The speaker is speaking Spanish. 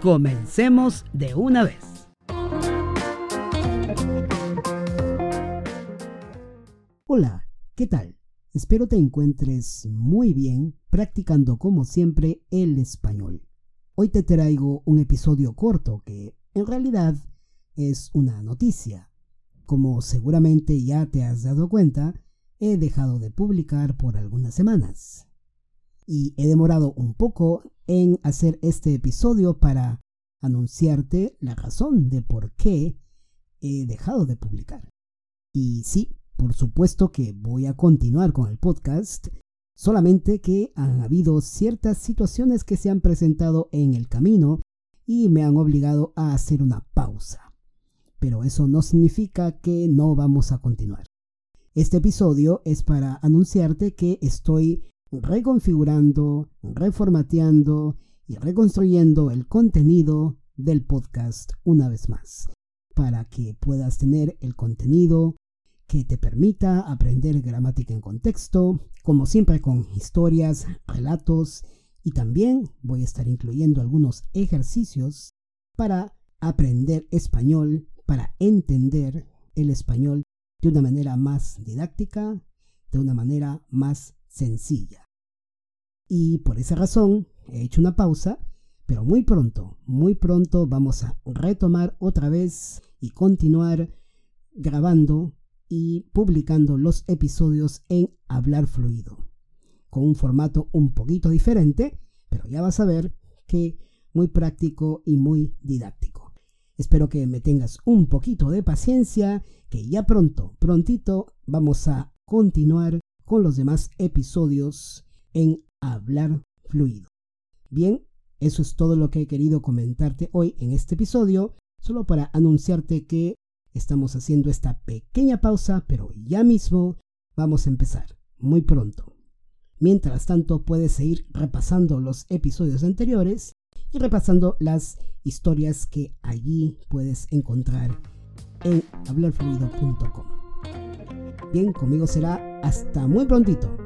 comencemos de una vez. Hola, ¿qué tal? Espero te encuentres muy bien practicando como siempre el español. Hoy te traigo un episodio corto que en realidad es una noticia. Como seguramente ya te has dado cuenta, he dejado de publicar por algunas semanas. Y he demorado un poco en hacer este episodio para anunciarte la razón de por qué he dejado de publicar. Y sí, por supuesto que voy a continuar con el podcast, solamente que han habido ciertas situaciones que se han presentado en el camino y me han obligado a hacer una pausa. Pero eso no significa que no vamos a continuar. Este episodio es para anunciarte que estoy reconfigurando, reformateando y reconstruyendo el contenido del podcast una vez más, para que puedas tener el contenido que te permita aprender gramática en contexto, como siempre con historias, relatos y también voy a estar incluyendo algunos ejercicios para aprender español, para entender el español de una manera más didáctica, de una manera más sencilla. Y por esa razón he hecho una pausa, pero muy pronto, muy pronto vamos a retomar otra vez y continuar grabando y publicando los episodios en Hablar Fluido, con un formato un poquito diferente, pero ya vas a ver que muy práctico y muy didáctico. Espero que me tengas un poquito de paciencia, que ya pronto, prontito, vamos a continuar con los demás episodios en Hablar Fluido. Bien, eso es todo lo que he querido comentarte hoy en este episodio, solo para anunciarte que estamos haciendo esta pequeña pausa, pero ya mismo vamos a empezar, muy pronto. Mientras tanto, puedes seguir repasando los episodios anteriores y repasando las historias que allí puedes encontrar en hablarfluido.com. Bien, conmigo será hasta muy prontito.